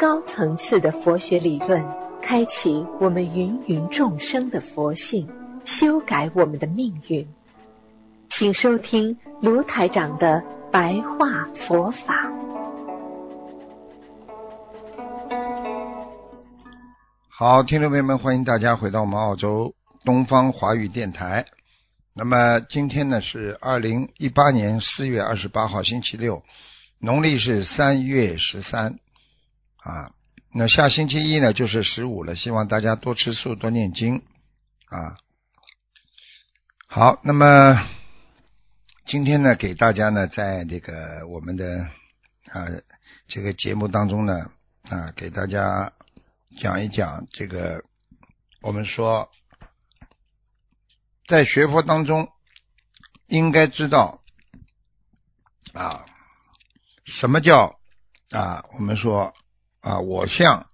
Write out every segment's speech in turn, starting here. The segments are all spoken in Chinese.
高层次的佛学理论，开启我们芸芸众生的佛性，修改我们的命运。请收听卢台长的白话佛法。好，听众朋友们，欢迎大家回到我们澳洲东方华语电台。那么今天呢是二零一八年四月二十八号，星期六，农历是三月十三啊。那下星期一呢就是十五了，希望大家多吃素，多念经啊。好，那么今天呢，给大家呢，在这个我们的啊这个节目当中呢啊，给大家。讲一讲这个，我们说，在学佛当中，应该知道啊，什么叫啊？我们说啊，我相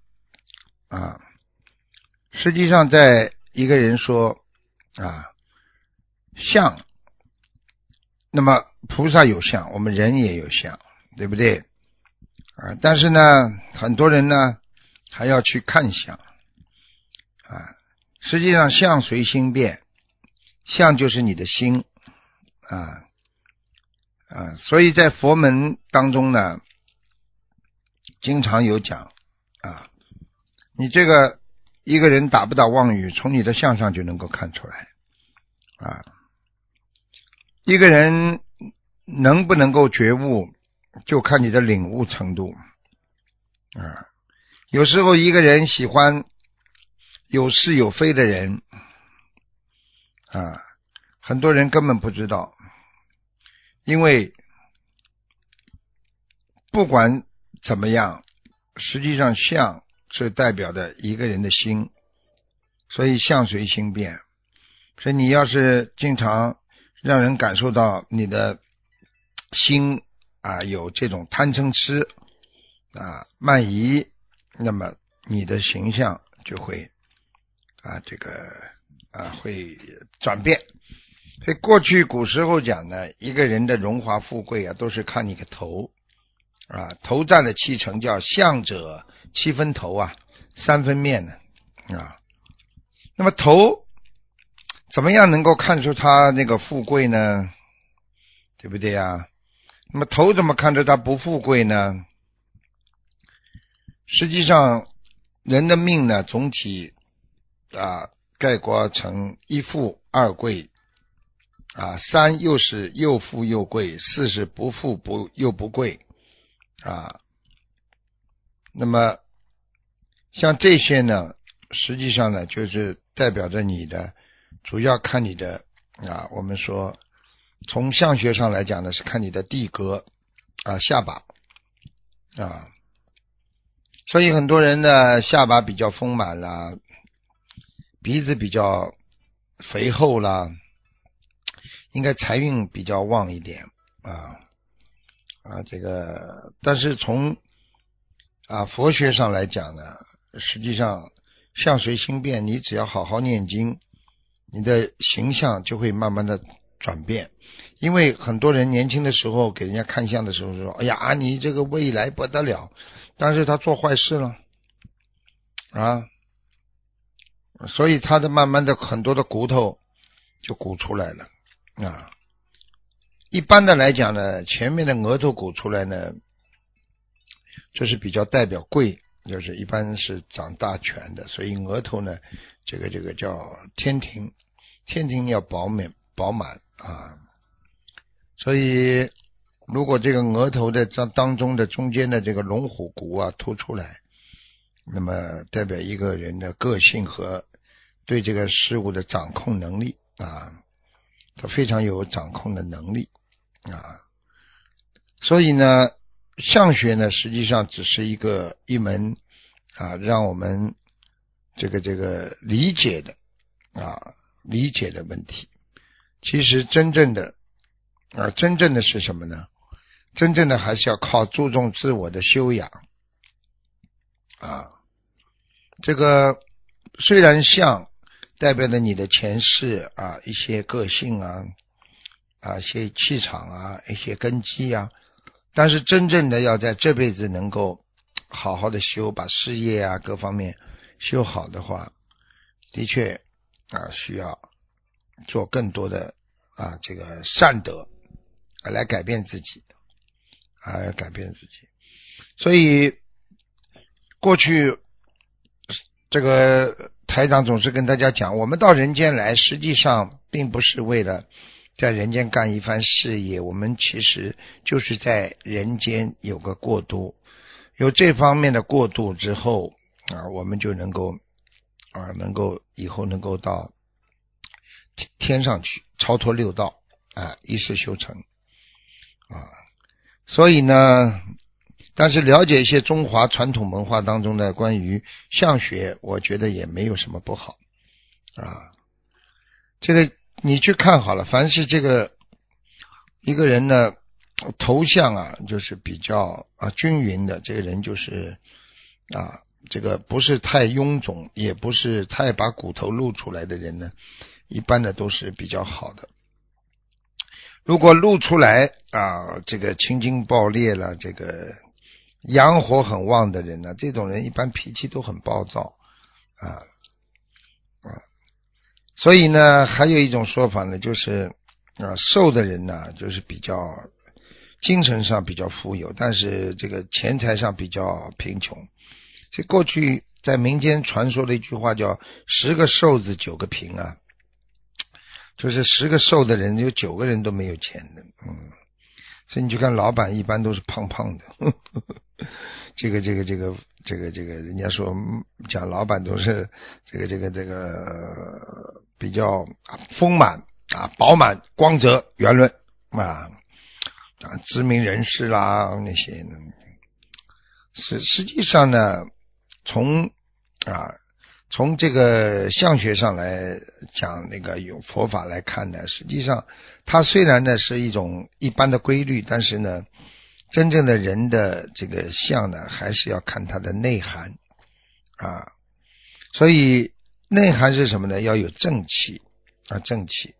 啊，实际上，在一个人说啊，相，那么菩萨有相，我们人也有相，对不对？啊，但是呢，很多人呢。还要去看相啊！实际上，相随心变，相就是你的心啊啊！所以在佛门当中呢，经常有讲啊，你这个一个人打不打妄语，从你的相上就能够看出来啊。一个人能不能够觉悟，就看你的领悟程度啊。有时候一个人喜欢有是有非的人啊，很多人根本不知道，因为不管怎么样，实际上相是代表的一个人的心，所以相随心变。所以你要是经常让人感受到你的心啊有这种贪嗔痴啊慢疑。那么你的形象就会啊，这个啊会转变。所以过去古时候讲呢，一个人的荣华富贵啊，都是看你个头啊，头占了七成，叫相者七分头啊，三分面呢啊。那么头怎么样能够看出他那个富贵呢？对不对呀？那么头怎么看出他不富贵呢？实际上，人的命呢，总体啊概括成一富二贵啊，三又是又富又贵，四是不富不又不贵啊。那么像这些呢，实际上呢，就是代表着你的，主要看你的啊。我们说从相学上来讲呢，是看你的地格啊下巴啊。所以很多人呢，下巴比较丰满啦，鼻子比较肥厚啦，应该财运比较旺一点啊啊，这个但是从啊佛学上来讲呢，实际上相随心变，你只要好好念经，你的形象就会慢慢的转变。因为很多人年轻的时候给人家看相的时候说：“哎呀，你这个未来不得了。”但是他做坏事了啊，所以他的慢慢的很多的骨头就鼓出来了啊。一般的来讲呢，前面的额头鼓出来呢，就是比较代表贵，就是一般是长大权的，所以额头呢，这个这个叫天庭，天庭要饱满饱满啊，所以。如果这个额头的这当中的中间的这个龙虎骨啊凸出来，那么代表一个人的个性和对这个事物的掌控能力啊，他非常有掌控的能力啊。所以呢，相学呢实际上只是一个一门啊，让我们这个这个理解的啊理解的问题。其实真正的啊，真正的是什么呢？真正的还是要靠注重自我的修养啊。这个虽然像代表了你的前世啊，一些个性啊，啊，一些气场啊，一些根基啊，但是真正的要在这辈子能够好好的修，把事业啊各方面修好的话，的确啊需要做更多的啊这个善德来改变自己。啊，改变自己，所以过去这个台长总是跟大家讲，我们到人间来，实际上并不是为了在人间干一番事业，我们其实就是在人间有个过渡，有这方面的过渡之后啊，我们就能够啊，能够以后能够到天上去，超脱六道啊，一世修成啊。所以呢，但是了解一些中华传统文化当中的关于相学，我觉得也没有什么不好啊。这个你去看好了，凡是这个一个人的头像啊，就是比较啊均匀的，这个人就是啊，这个不是太臃肿，也不是太把骨头露出来的人呢，一般的都是比较好的。如果露出来啊，这个青筋爆裂了，这个阳火很旺的人呢，这种人一般脾气都很暴躁啊，所以呢，还有一种说法呢，就是啊，瘦的人呢，就是比较精神上比较富有，但是这个钱财上比较贫穷。这过去在民间传说的一句话叫“十个瘦子九个贫”啊。就是十个瘦的人，有九个人都没有钱的，嗯，所以你去看老板，一般都是胖胖的。这个这个这个这个这个，人家说讲老板都是这个这个这个比较丰满啊、饱满、光泽、圆润啊啊，知名人士啦那些，实实际上呢，从啊。从这个相学上来讲，那个有佛法来看呢，实际上它虽然呢是一种一般的规律，但是呢，真正的人的这个相呢，还是要看他的内涵啊。所以内涵是什么呢？要有正气啊，正气。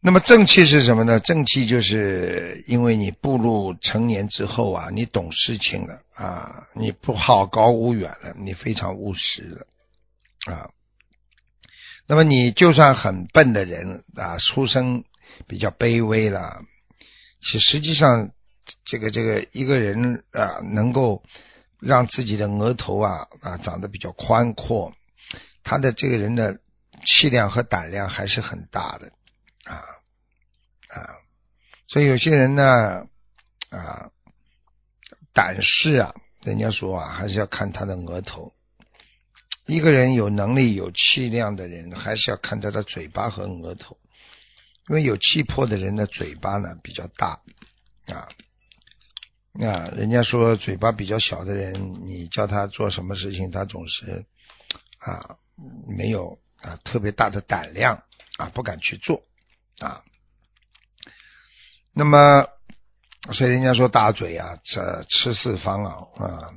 那么正气是什么呢？正气就是因为你步入成年之后啊，你懂事情了啊，你不好高骛远了，你非常务实了啊。那么你就算很笨的人啊，出生比较卑微了，其实际上这个这个一个人啊，能够让自己的额头啊啊长得比较宽阔，他的这个人的气量和胆量还是很大的。啊啊，所以有些人呢啊，胆识啊，人家说啊，还是要看他的额头。一个人有能力、有气量的人，还是要看他的嘴巴和额头。因为有气魄的人的嘴巴呢比较大啊啊，人家说嘴巴比较小的人，你叫他做什么事情，他总是啊没有啊特别大的胆量啊，不敢去做。啊，那么所以人家说大嘴啊，这吃四方啊，啊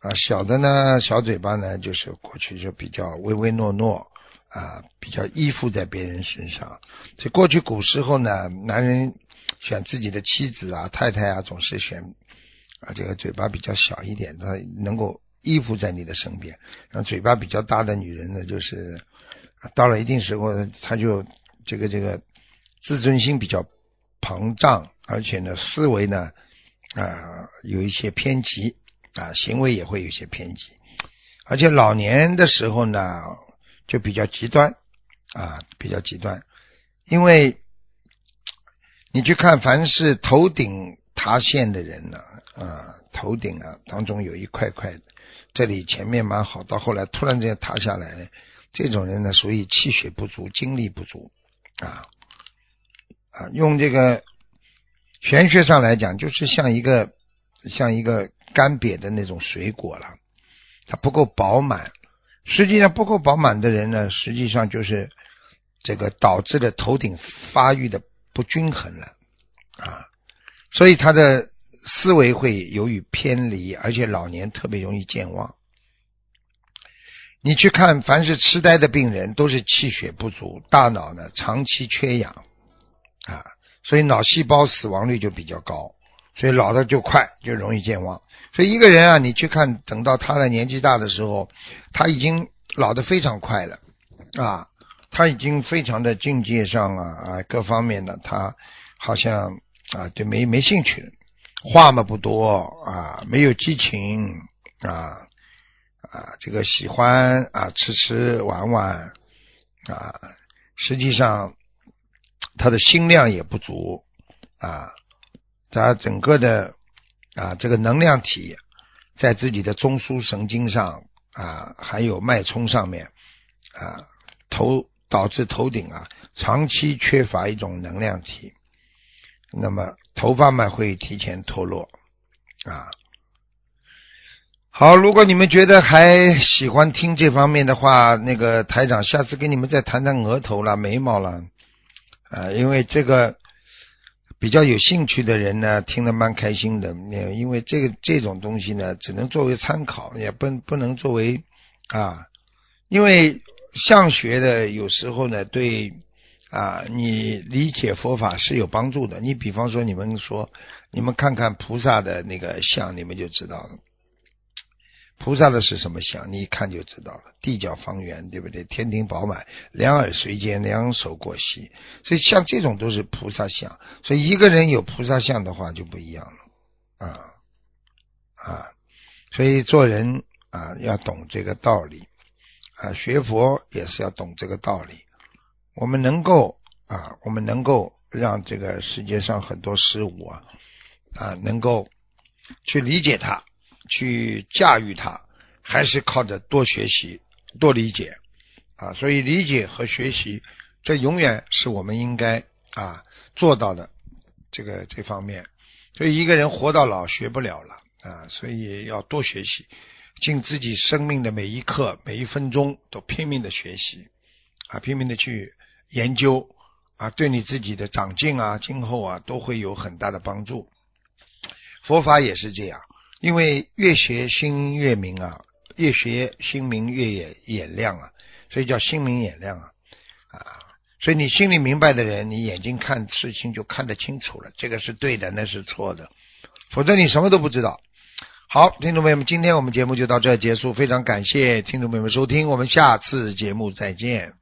啊小的呢，小嘴巴呢，就是过去就比较唯唯诺诺啊，比较依附在别人身上。所以过去古时候呢，男人选自己的妻子啊、太太啊，总是选啊这个嘴巴比较小一点，的，能够依附在你的身边。然后嘴巴比较大的女人呢，就是到了一定时候，她就这个这个。自尊心比较膨胀，而且呢，思维呢啊有一些偏激啊，行为也会有些偏激，而且老年的时候呢就比较极端啊，比较极端，因为你去看，凡是头顶塌陷的人呢啊，头顶啊当中有一块块，这里前面蛮好，到后来突然之间塌下来，这种人呢属于气血不足、精力不足啊。啊，用这个玄学上来讲，就是像一个像一个干瘪的那种水果了它不够饱满。实际上不够饱满的人呢，实际上就是这个导致了头顶发育的不均衡了啊，所以他的思维会由于偏离，而且老年特别容易健忘。你去看，凡是痴呆的病人，都是气血不足，大脑呢长期缺氧啊，所以脑细胞死亡率就比较高，所以老的就快，就容易健忘。所以一个人啊，你去看，等到他的年纪大的时候，他已经老的非常快了啊，他已经非常的境界上啊啊各方面的，他好像啊就没没兴趣了，话嘛不多啊，没有激情啊。啊，这个喜欢啊，吃吃玩玩啊，实际上他的心量也不足啊，他整个的啊这个能量体在自己的中枢神经上啊，还有脉冲上面啊，头导致头顶啊长期缺乏一种能量体，那么头发嘛会提前脱落啊。好，如果你们觉得还喜欢听这方面的话，那个台长下次跟你们再谈谈额头了、眉毛了，啊，因为这个比较有兴趣的人呢，听得蛮开心的。因为这个这种东西呢，只能作为参考，也不不能作为啊，因为相学的有时候呢，对啊，你理解佛法是有帮助的。你比方说，你们说，你们看看菩萨的那个像，你们就知道了。菩萨的是什么相？你一看就知道了，地角方圆，对不对？天庭饱满，两耳垂肩，两手过膝，所以像这种都是菩萨相。所以一个人有菩萨相的话就不一样了，啊啊，所以做人啊要懂这个道理，啊学佛也是要懂这个道理。我们能够啊，我们能够让这个世界上很多事物啊啊能够去理解它。去驾驭它，还是靠着多学习、多理解啊！所以理解和学习，这永远是我们应该啊做到的这个这方面。所以一个人活到老学不了了啊！所以要多学习，尽自己生命的每一刻、每一分钟都拼命的学习啊，拼命的去研究啊，对你自己的长进啊，今后啊都会有很大的帮助。佛法也是这样。因为越学心越明啊，越学心明越眼眼亮啊，所以叫心明眼亮啊啊！所以你心里明白的人，你眼睛看事情就看得清楚了，这个是对的，那是错的，否则你什么都不知道。好，听众朋友们，今天我们节目就到这结束，非常感谢听众朋友们收听，我们下次节目再见。